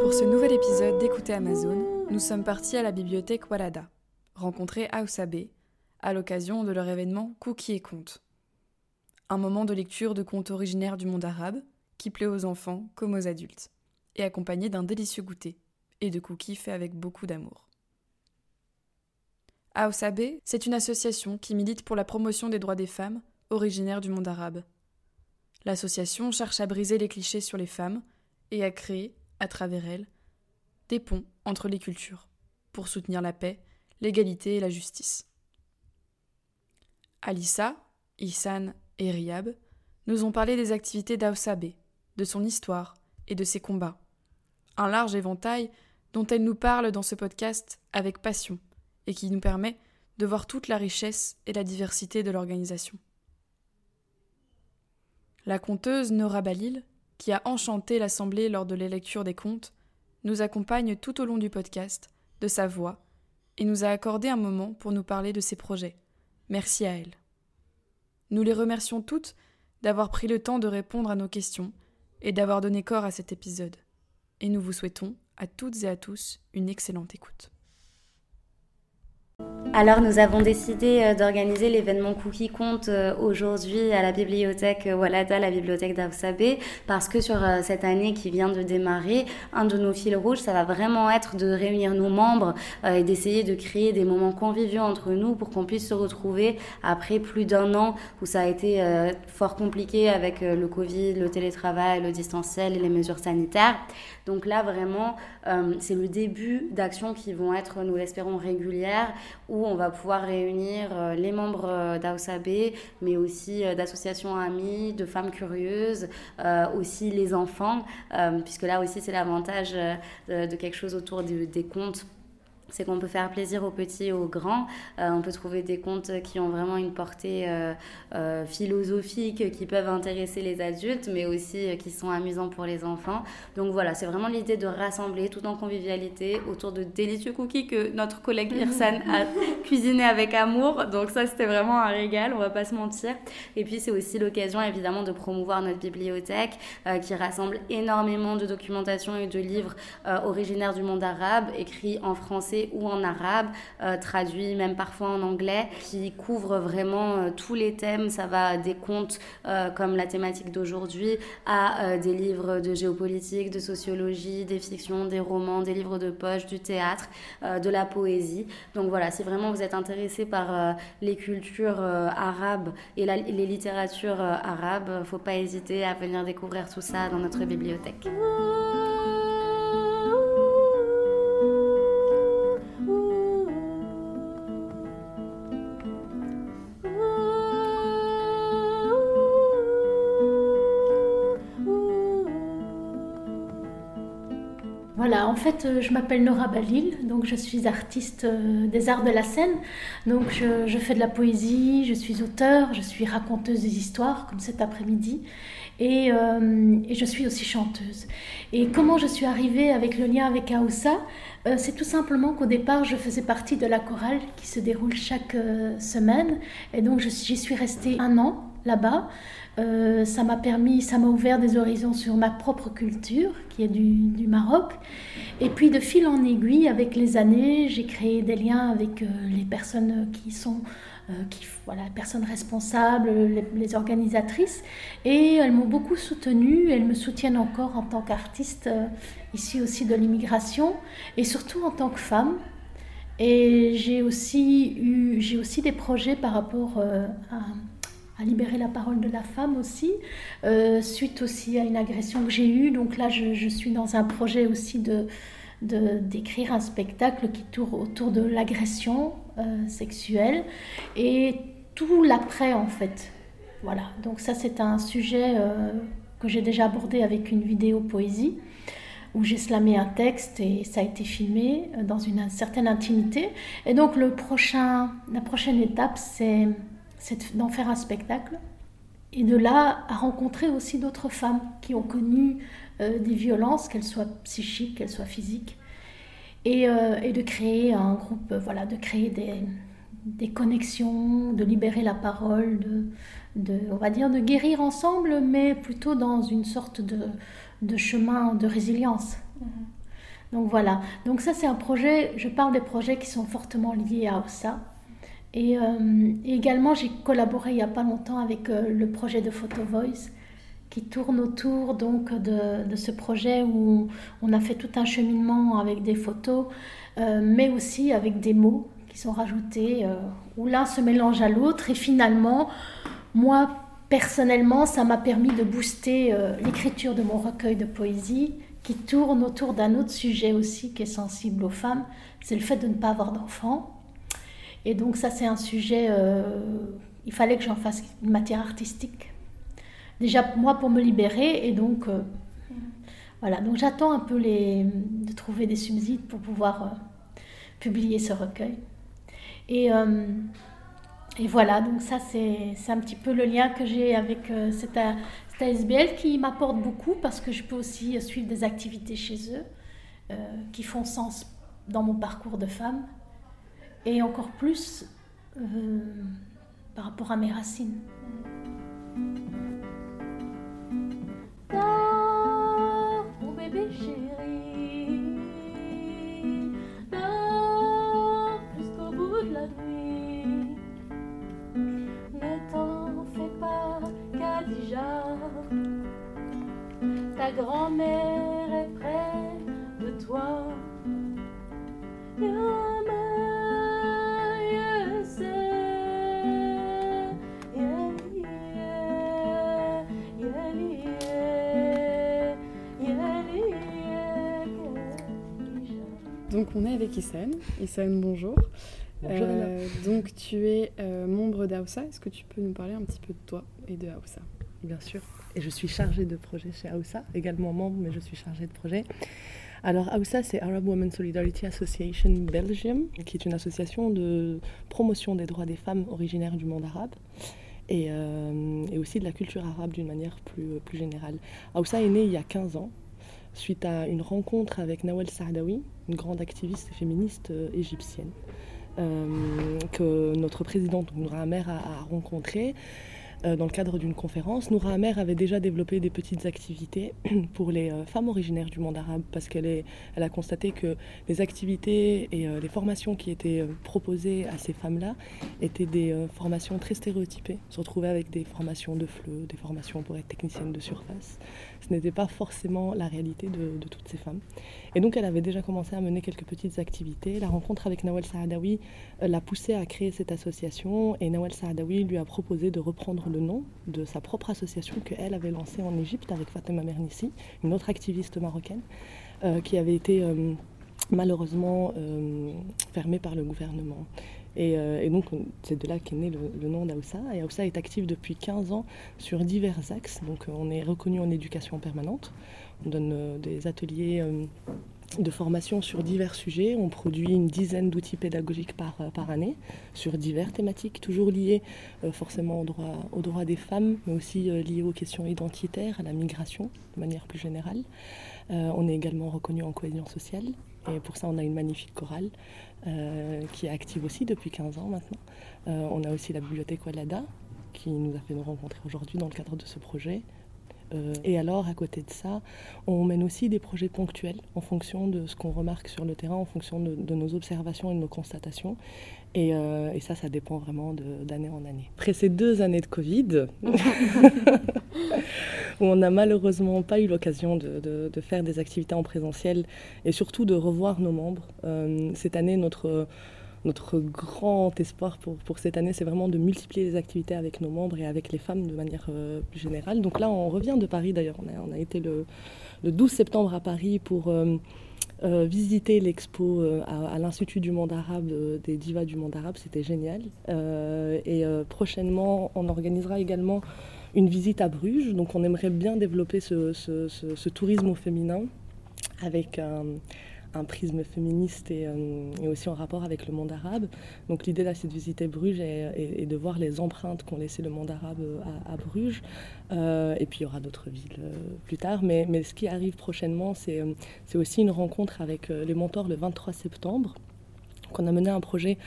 Pour ce nouvel épisode d'Écouter Amazon, nous sommes partis à la bibliothèque Walada, rencontrer Aoussabé à l'occasion de leur événement Cookie et Contes. Un moment de lecture de contes originaires du monde arabe qui plaît aux enfants comme aux adultes, et accompagné d'un délicieux goûter et de cookies faits avec beaucoup d'amour. Aoussabé, c'est une association qui milite pour la promotion des droits des femmes originaires du monde arabe. L'association cherche à briser les clichés sur les femmes et à créer, à travers elles, des ponts entre les cultures pour soutenir la paix, l'égalité et la justice. Alissa, Ihsan et Riyab nous ont parlé des activités d'Aoussabé, de son histoire et de ses combats. Un large éventail dont elles nous parlent dans ce podcast avec passion et qui nous permet de voir toute la richesse et la diversité de l'organisation. La conteuse Nora Balil, qui a enchanté l'Assemblée lors de la des contes, nous accompagne tout au long du podcast, de sa voix, et nous a accordé un moment pour nous parler de ses projets. Merci à elle. Nous les remercions toutes d'avoir pris le temps de répondre à nos questions et d'avoir donné corps à cet épisode. Et nous vous souhaitons à toutes et à tous une excellente écoute. Alors nous avons décidé euh, d'organiser l'événement Cookie Compte euh, aujourd'hui à la bibliothèque euh, Walada, la bibliothèque d'Aoussabé, parce que sur cette année qui vient de démarrer, un de nos fils rouges, ça va vraiment être de réunir nos membres et d'essayer de créer des moments conviviaux entre nous pour qu'on puisse se retrouver après plus d'un an où ça a été fort compliqué avec le Covid, le télétravail, le distanciel et les mesures sanitaires. Donc là vraiment, c'est le début d'actions qui vont être, nous l'espérons, régulières où on va pouvoir réunir euh, les membres euh, d'Aosabé, mais aussi euh, d'associations amies, de femmes curieuses, aussi les enfants, puisque là aussi c'est l'avantage de, quelque chose autour des contes c'est qu'on peut faire plaisir aux petits et aux grands. Euh, on peut trouver des contes qui ont vraiment une portée euh, euh, philosophique, qui peuvent intéresser les adultes, mais aussi qui sont amusants pour les enfants. Donc voilà, c'est vraiment l'idée de rassembler tout en convivialité autour de délicieux cookies que notre collègue Irsan a cuisiné avec amour. Donc ça, c'était vraiment un régal, on va pas se mentir. Et puis c'est aussi l'occasion évidemment de promouvoir notre bibliothèque qui rassemble énormément de documentation et de livres originaires du monde arabe, écrits en français ou en arabe, euh, traduit même parfois en anglais, qui couvre vraiment euh, tous les thèmes. Ça va des contes euh, comme la thématique d'aujourd'hui à des livres de géopolitique, de sociologie, des fictions, des romans, des livres de poche, du théâtre, de la poésie. Donc voilà, si vraiment vous êtes intéressé par les cultures arabes et, et les littératures arabes, faut pas hésiter à venir découvrir tout ça dans notre bibliothèque. Voilà, en fait, euh, je m'appelle Nora Balil, donc je suis artiste euh, des arts de la scène. Donc je, fais de la poésie, je suis auteur, je suis raconteuse des histoires, comme cet après-midi, et, euh, et, je suis aussi chanteuse. Et comment je suis arrivée avec le lien avec Aoussa C'est tout simplement qu'au départ, je faisais partie de la chorale qui se déroule chaque semaine, et donc j'y suis restée un an là-bas. Euh, ça m'a permis, ça m'a ouvert des horizons sur ma propre culture, qui est du, Maroc. Et puis de fil en aiguille, avec les années, j'ai créé des liens avec euh, les personnes qui sont, euh, voilà, les personnes responsables, les, organisatrices. Et elles m'ont beaucoup soutenue, elles me soutiennent encore en tant qu'artiste, ici aussi de l'immigration, et surtout en tant que femme. Et j'ai aussi eu, j'ai aussi des projets par rapport à libérer la parole de la femme aussi, suite aussi à une agression que j'ai eue. Donc là, je, suis dans un projet aussi de d'écrire un spectacle qui tourne autour de l'agression sexuelle et tout l'après en fait. Voilà, donc ça c'est un sujet que j'ai déjà abordé avec une vidéo poésie où j'ai slamé un texte et ça a été filmé euh, dans une certaine intimité. Et donc le prochain, la prochaine étape, c'est d'en faire un spectacle et de là à rencontrer aussi d'autres femmes qui ont connu euh, des violences, qu'elles soient psychiques, qu'elles soient physiques, et, euh, et, de créer un groupe, voilà, de créer des, des connexions, de libérer la parole, de, de, on va dire, de guérir ensemble, mais plutôt dans une sorte de, de chemin de résilience. Mhm. Donc voilà. Donc ça, c'est un projet, je parle des projets qui sont fortement liés à OSA. Et, euh, également, j'ai collaboré il n'y a pas longtemps avec euh, le projet de Photo Voice qui tourne autour donc de, ce projet où on a fait tout un cheminement avec des photos, euh, mais aussi avec des mots qui sont rajoutés, où l'un se mélange à l'autre et finalement moi, personnellement, ça m'a permis de booster l'écriture de mon recueil de poésie qui tourne autour d'un autre sujet aussi qui est sensible aux femmes, c'est le fait de ne pas avoir d'enfants. Et donc ça, c'est un sujet, euh, il fallait que j'en fasse une matière artistique. Déjà, moi, pour me libérer, et donc, euh, voilà, donc j'attends un peu de trouver des subsides pour pouvoir publier ce recueil. Et et voilà, donc ça c'est un petit peu le lien que j'ai avec euh, cette, ASBL qui m'apporte beaucoup parce que je peux aussi suivre des activités chez eux euh, qui font sens dans mon parcours de femme et encore plus euh, par rapport à mes racines. mon bébé chéri, jusqu'au bout de la nuit. Ta grand-mère est près de toi. Donc on est avec Issane. Issane, bonjour. Bonjour euh, donc tu es euh, membre d'AOSA. Est-ce que tu peux nous parler un petit peu de toi et de AOSA Bien sûr. Et je suis chargée de projet chez AOSA, également membre, mais je suis chargée de projet. Alors AOSA, c'est Arab Women Solidarity Association Belgium, qui est une association de promotion des droits des femmes originaires du monde arabe. Et, euh, aussi de la culture arabe d'une manière plus, plus générale. AOSA est née il y a 15 ans, suite à une rencontre avec Nawal Saadawi, une grande activiste féministe euh, égyptienne, euh, que notre présidente Noura Amer a, rencontrée euh, dans le cadre d'une conférence. Noura Amer avait déjà développé des petites activités pour les femmes originaires du monde arabe parce qu'elle elle a constaté que les activités et les formations qui étaient proposées à ces femmes-là étaient des formations très stéréotypées. Se retrouvait avec des formations de fleu, des formations pour être technicienne de surface. Ce n'était pas forcément la réalité de, toutes ces femmes. Et donc elle avait déjà commencé à mener quelques petites activités. La rencontre avec Nawal Saadawi l'a poussée à créer cette association et Nawal Saadawi lui a proposé de reprendre le nom de sa propre association qu'elle avait lancée en Égypte avec Fatima Mernissi, une autre activiste marocaine, euh, qui avait été euh, malheureusement euh, fermée par le gouvernement. Et, donc, c'est de là qu'est né le, nom d'Aoussa. Et Aoussa est active depuis 15 ans sur divers axes. Donc, on est reconnu en éducation permanente. On donne des ateliers de formation sur divers sujets. On produit une dizaine d'outils pédagogiques par, euh, année sur diverses thématiques, toujours liées euh, forcément aux droits, des femmes, mais aussi euh, liées aux questions identitaires, à la migration de manière plus générale. on est également reconnu en cohésion sociale et pour ça on a une magnifique chorale qui est active aussi depuis 15 ans maintenant. on a aussi la bibliothèque Walada qui nous a fait nous rencontrer aujourd'hui dans le cadre de ce projet. Euh, et alors, à côté de ça, on mène aussi des projets ponctuels en fonction de ce qu'on remarque sur le terrain, en fonction de, nos observations et de nos constatations. Et, euh, ça, ça dépend vraiment d'année en année. Après ces deux années de Covid, où on n'a malheureusement pas eu l'occasion de, faire des activités en présentiel et surtout de revoir nos membres, euh, cette année, notre grand espoir pour, cette année, c'est vraiment de multiplier les activités avec nos membres et avec les femmes de manière plus générale. Donc là, on revient de Paris d'ailleurs. On a, été le, le, 12 septembre à Paris pour euh, visiter l'expo euh, à, l'Institut du monde arabe euh, des divas du monde arabe, c'était génial. et prochainement, on organisera également une visite à Bruges. Donc on aimerait bien développer ce, tourisme au féminin avec un, prisme féministe euh, et, aussi en rapport avec le monde arabe. Donc l'idée là, c'est de visiter Bruges et, de voir les empreintes qu'ont laissé le monde arabe à, Bruges. Euh, et puis il y aura d'autres villes euh, plus tard. Mais, ce qui arrive prochainement, c'est aussi une rencontre avec les mentors le 23 septembre. Donc on a mené un projet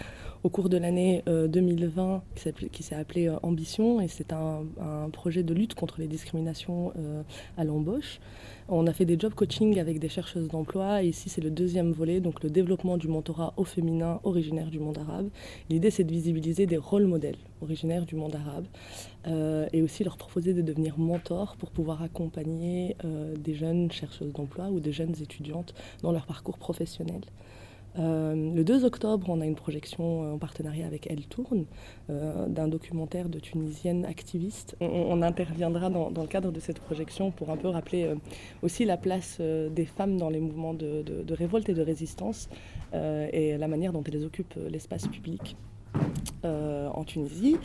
au cours de l'année 2020 qui s'est appelé Ambition et c'est un, projet de lutte contre les discriminations à l'embauche. On a fait des job coaching avec des chercheuses d'emploi. Et ici, c'est le deuxième volet, donc le développement du mentorat au féminin originaire du monde arabe. L'idée, c'est de visibiliser des rôles modèles originaires du monde arabe euh, et aussi leur proposer de devenir mentors pour pouvoir accompagner euh, des jeunes chercheuses d'emploi ou des jeunes étudiantes dans leur parcours professionnel. Euh, le 2 octobre, on a une projection en partenariat avec Elle Tourne euh, d'un documentaire de Tunisienne activiste. On, interviendra dans, le cadre de cette projection pour un peu rappeler euh, aussi la place des femmes dans les mouvements de, révolte et de résistance et la manière dont elles occupent l'espace public. en Tunisie.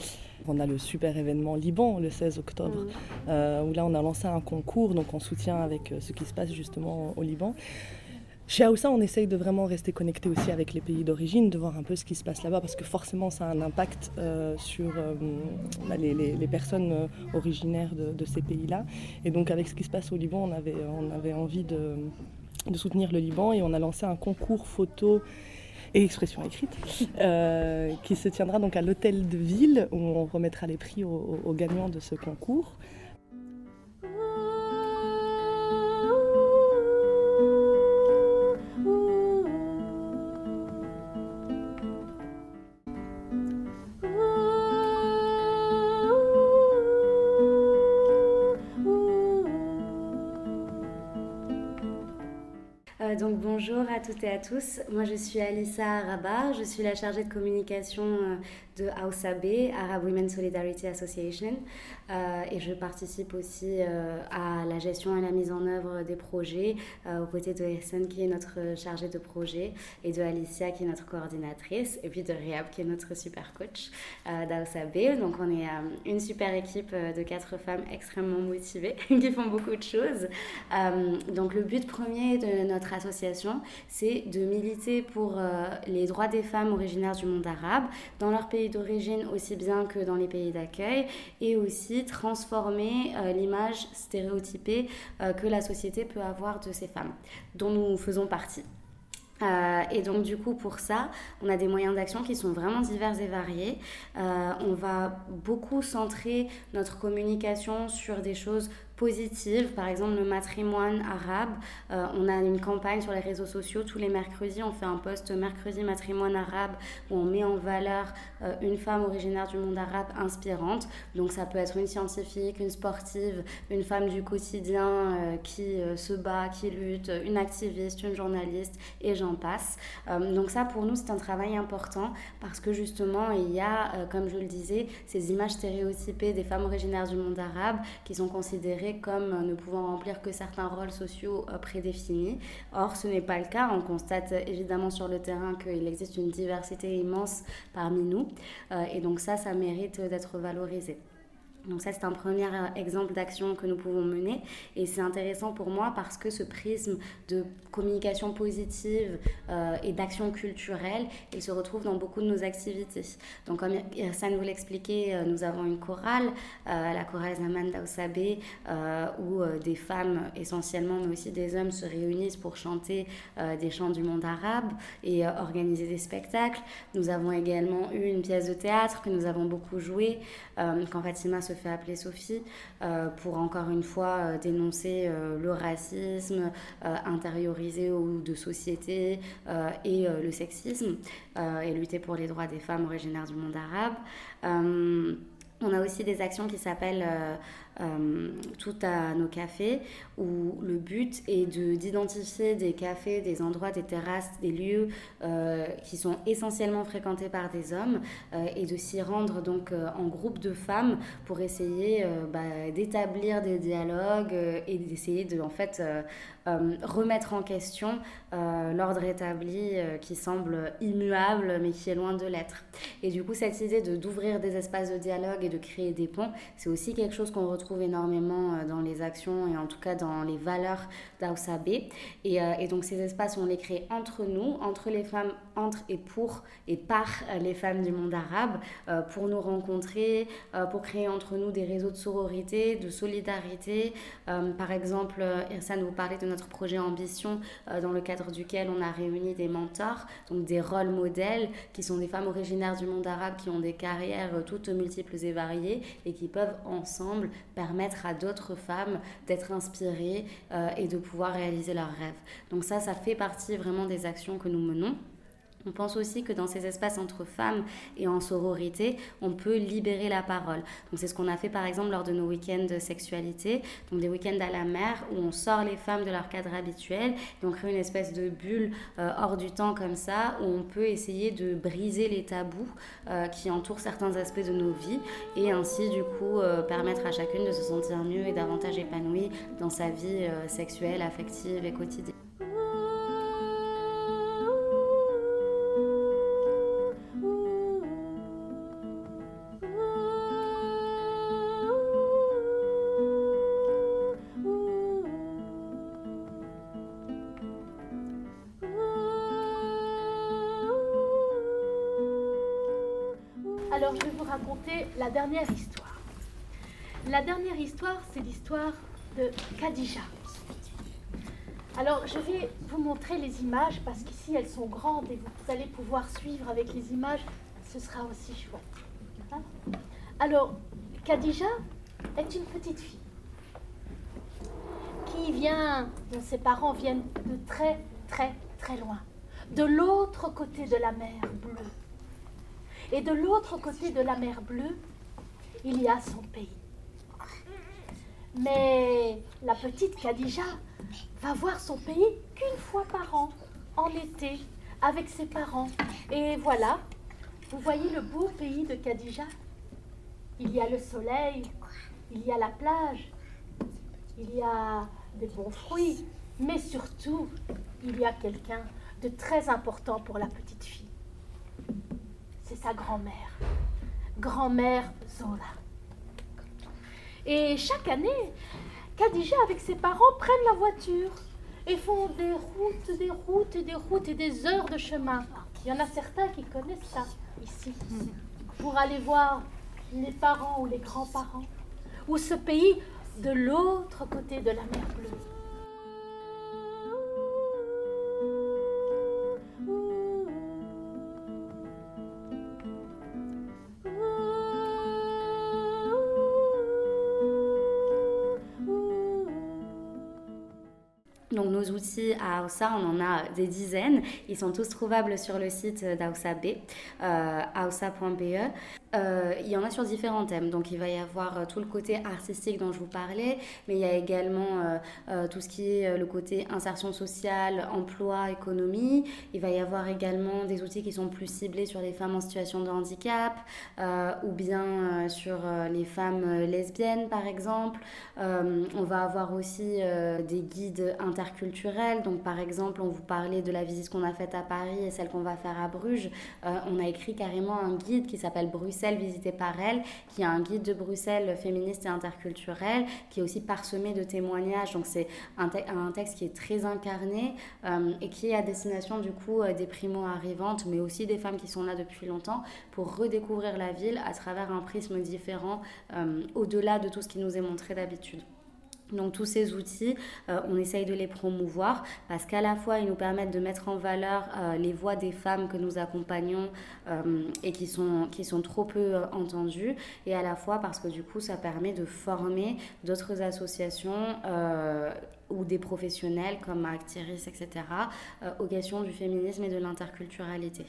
On a le super événement Liban le 16 octobre, mmh. où là on a lancé un concours donc en soutien avec ce qui se passe justement au Liban. Chez Aoussa, on essaye de vraiment rester connecté aussi avec les pays d'origine, de voir un peu ce qui se passe là-bas, parce que forcément, ça a un impact euh, sur euh, les, personnes euh, originaires de, ces pays-là. Et donc, avec ce qui se passe au Liban, on avait, on avait envie de, soutenir le Liban et on a lancé un concours photo et expression écrite qui se tiendra donc à l'hôtel de ville, où on remettra les prix aux gagnants de ce concours. À toutes et à tous. Moi, je suis Alissa Rabat. Je suis la chargée de communication euh, de AUSAB, Arab Women Solidarity Association. Euh, et je participe aussi euh, à la gestion et la mise en œuvre des projets aux côtés de Essen, qui est notre chargée de projet, et de Alicia, qui est notre coordinatrice, et puis de Riab, qui est notre super coach d'AUSAB. Donc, on est une super équipe de quatre femmes extrêmement motivées qui font beaucoup de choses. donc, le but premier de notre association, c'est de militer pour les droits des femmes originaires du monde arabe dans leur pays d'origine aussi bien que dans les pays d'accueil et aussi transformer euh, l'image stéréotypée euh, que la société peut avoir de ces femmes dont nous faisons partie. Euh, et donc du coup pour ça, on a des moyens d'action qui sont vraiment divers et variés. on va beaucoup centrer notre communication sur des choses positives. Par exemple, le matrimoine arabe. Euh, on a une campagne sur les réseaux sociaux. Tous les mercredis, on fait un post mercredi matrimoine arabe où on met en valeur euh, une femme originaire du monde arabe inspirante. Donc ça peut être une scientifique, une sportive, une femme du quotidien euh, qui se bat, qui lutte, une activiste, une journaliste et j'en passe. donc ça, pour nous, c'est un travail important parce que justement, il y a, comme je le disais, ces images stéréotypées des femmes originaires du monde arabe qui sont considérées comme ne pouvant remplir que certains rôles sociaux euh, prédéfinis. Or, ce n'est pas le cas. On constate évidemment sur le terrain qu'il existe une diversité immense parmi nous. Euh, et donc ça, ça mérite d'être valorisé. Donc ça, c'est un premier euh, exemple d'action que nous pouvons mener. Et c'est intéressant pour moi parce que ce prisme de communication positive euh, et d'action culturelle, il se retrouve dans beaucoup de nos activités. Donc comme ça vous l'expliquait, euh, nous avons une chorale, la chorale Zaman Daousabé, où des femmes essentiellement, mais aussi des hommes se réunissent pour chanter des chants du monde arabe et organiser des spectacles. Nous avons également eu une pièce de théâtre que nous avons beaucoup jouée, quand Fatima se fait appeler Sophie euh, pour encore une fois euh, dénoncer euh, le racisme intériorisé ou de société et le sexisme et lutter pour les droits des femmes originaires du monde arabe. On a aussi des actions qui s'appellent tout à nos cafés où le but est d'identifier des cafés, des endroits, des terrasses, des lieux qui sont essentiellement fréquentés par des hommes et de s'y rendre donc en groupe de femmes pour essayer bah, d'établir des dialogues et d'essayer de en fait remettre en question l'ordre établi qui semble immuable mais qui est loin de l'être. Et du coup, cette idée d'ouvrir des espaces de dialogue de créer des ponts, c'est aussi quelque chose qu'on retrouve énormément euh, dans les actions et en tout cas dans les valeurs d'Ausab. Et, euh, et, donc, ces espaces, on les crée entre nous, entre les femmes, entre et pour et par euh, les femmes du monde arabe, pour nous rencontrer, pour créer entre nous des réseaux de sororité, de solidarité. par exemple, Irsan vous parlait de notre projet Ambition, dans le cadre duquel on a réuni des mentors, donc des rôles modèles qui sont des femmes originaires du monde arabe qui ont des carrières toutes multiples et variées et qui peuvent ensemble permettre à d'autres femmes d'être inspirées euh, et de pouvoir réaliser leurs rêves. Donc ça, ça fait partie vraiment des actions que nous menons. On pense aussi que dans ces espaces entre femmes et en sororité, on peut libérer la parole. Donc c'est ce qu'on a fait par exemple lors de nos week-ends de sexualité, donc des week-ends à la mer où on sort les femmes de leur cadre habituel et on crée une espèce de bulle euh, hors du temps comme ça où on peut essayer de briser les tabous euh, qui entourent certains aspects de nos vies et ainsi du coup euh, permettre à chacune de se sentir mieux et davantage épanouie dans sa vie sexuelle, affective et quotidienne. C'est l'histoire de Khadija. Alors, je vais vous montrer les images parce qu'ici, elles sont grandes et vous allez pouvoir suivre avec les images. Ce sera aussi chouette. Hein? Alors, Khadija est une petite fille qui vient, dont ses parents viennent de très, très, très loin, de l'autre côté de la mer bleue. Et de l'autre côté de la mer bleue, il y a son pays. Mais la petite Khadija va voir son pays qu'une fois par an, en été, avec ses parents. Et voilà, vous voyez le beau pays de Khadija Il y a le soleil, il y a la plage, il y a des bons fruits, mais surtout, il y a quelqu'un de très important pour la petite fille c'est sa grand-mère, grand-mère Zola. Et chaque année, Khadija avec ses parents prennent la voiture et font des routes, des routes et des routes et des heures de chemin. Il y en a certains qui connaissent ça ici, pour aller voir les parents ou les grands-parents, ou ce pays de l'autre côté de la mer bleue. Nos outils à Aoussa, on en a des dizaines. Ils sont tous trouvables sur le site d'Aoussa B, euh. Euh, il y en a sur différents thèmes. Donc, il va y avoir euh, tout le côté artistique dont je vous parlais, mais il y a également tout ce qui est le côté insertion sociale, emploi, économie. Il va y avoir également des outils qui sont plus ciblés sur les femmes en situation de handicap ou bien sur les femmes lesbiennes, par exemple. on va avoir aussi des guides interculturels donc, par exemple, on vous parlait de la visite qu'on a faite à Paris et celle qu'on va faire à Bruges. Euh, on a écrit carrément un guide qui s'appelle Bruxelles visité par elle, qui est un guide de Bruxelles féministe et interculturel, qui est aussi parsemé de témoignages. Donc, c'est un, texte qui est très incarné euh, et qui est à destination du coup euh, des primo-arrivantes, mais aussi des femmes qui sont là depuis longtemps pour redécouvrir la ville à travers un prisme différent, au-delà de tout ce qui nous est montré d'habitude. Donc tous ces outils, euh, on essaye de les promouvoir parce qu'à la fois ils nous permettent de mettre en valeur euh, les voix des femmes que nous accompagnons euh, et qui sont, qui sont trop peu entendues et à la fois parce que du coup ça permet de former d'autres associations ou des professionnels comme actrices, etc., aux questions du féminisme et de l'interculturalité.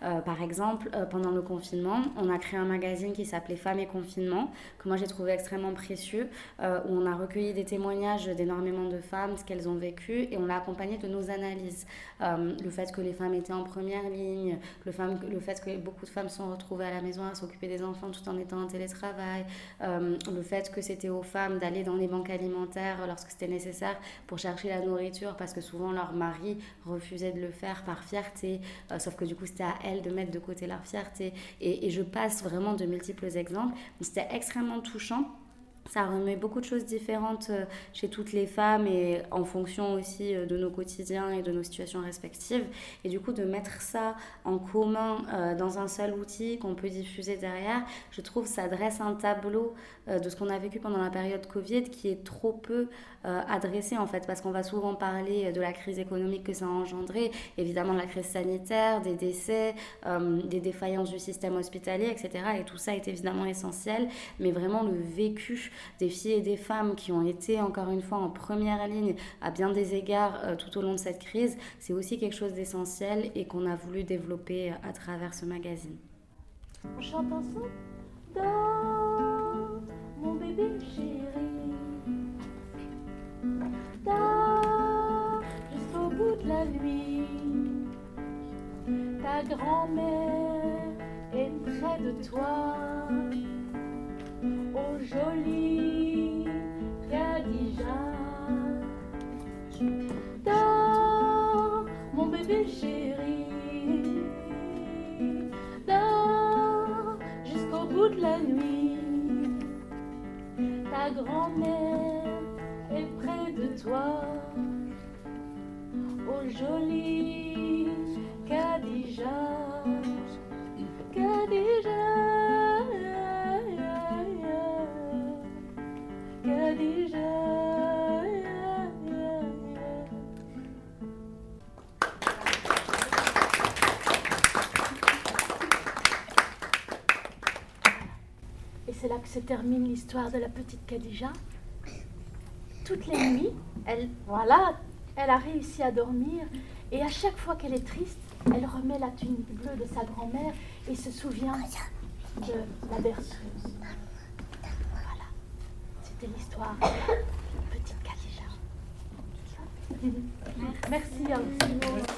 par exemple, pendant le confinement, on a créé un magazine qui s'appelait Femmes et Confinement, que moi j'ai trouvé extrêmement précieux, où on a recueilli des témoignages d'énormément de femmes, ce qu'elles ont vécu, et on l'a accompagné de nos analyses. le fait que les femmes étaient en première ligne, le, le fait que beaucoup de femmes sont retrouvées à la maison à s'occuper des enfants tout en étant en télétravail, euh, le fait que c'était aux femmes d'aller dans les banques alimentaires lorsque c'était nécessaire pour chercher la nourriture parce que souvent leur mari refusait de le faire par fierté, euh, sauf que du coup c'était à elles de mettre de côté leur fierté. Et, et je passe vraiment de multiples exemples. C'était extrêmement touchant ça remet beaucoup de choses différentes euh, chez toutes les femmes et en fonction aussi euh, de nos quotidiens et de nos situations respectives. Et du coup, de mettre ça en commun euh, dans un seul outil qu'on peut diffuser derrière, je trouve ça dresse un tableau de ce qu'on a vécu pendant la période Covid qui est trop peu adressé en fait, parce qu'on va souvent parler de la crise économique que ça a engendré, évidemment de la crise sanitaire, des décès, des défaillances du système hospitalier, etc. Et tout ça est évidemment essentiel, mais vraiment le vécu des filles et des femmes qui ont été encore une fois en première ligne à bien des égards euh, tout au long de cette crise, c'est aussi quelque chose d'essentiel et qu'on a voulu développer euh, à travers ce magazine. Ta grand-mère est près de toi. Jolie Khadija Dors mon bébé chéri Dors jusqu'au bout de la nuit. Ta grand-mère est près de toi. Oh jolie Khadija se termine l'histoire de la petite Khadija. Toutes les nuits, elle, voilà, elle a réussi à dormir et à chaque fois qu'elle est triste, elle remet la tunique bleue de sa grand-mère et se souvient de la berceuse. Voilà, c'était l'histoire de la petite Khadija. Merci à vous.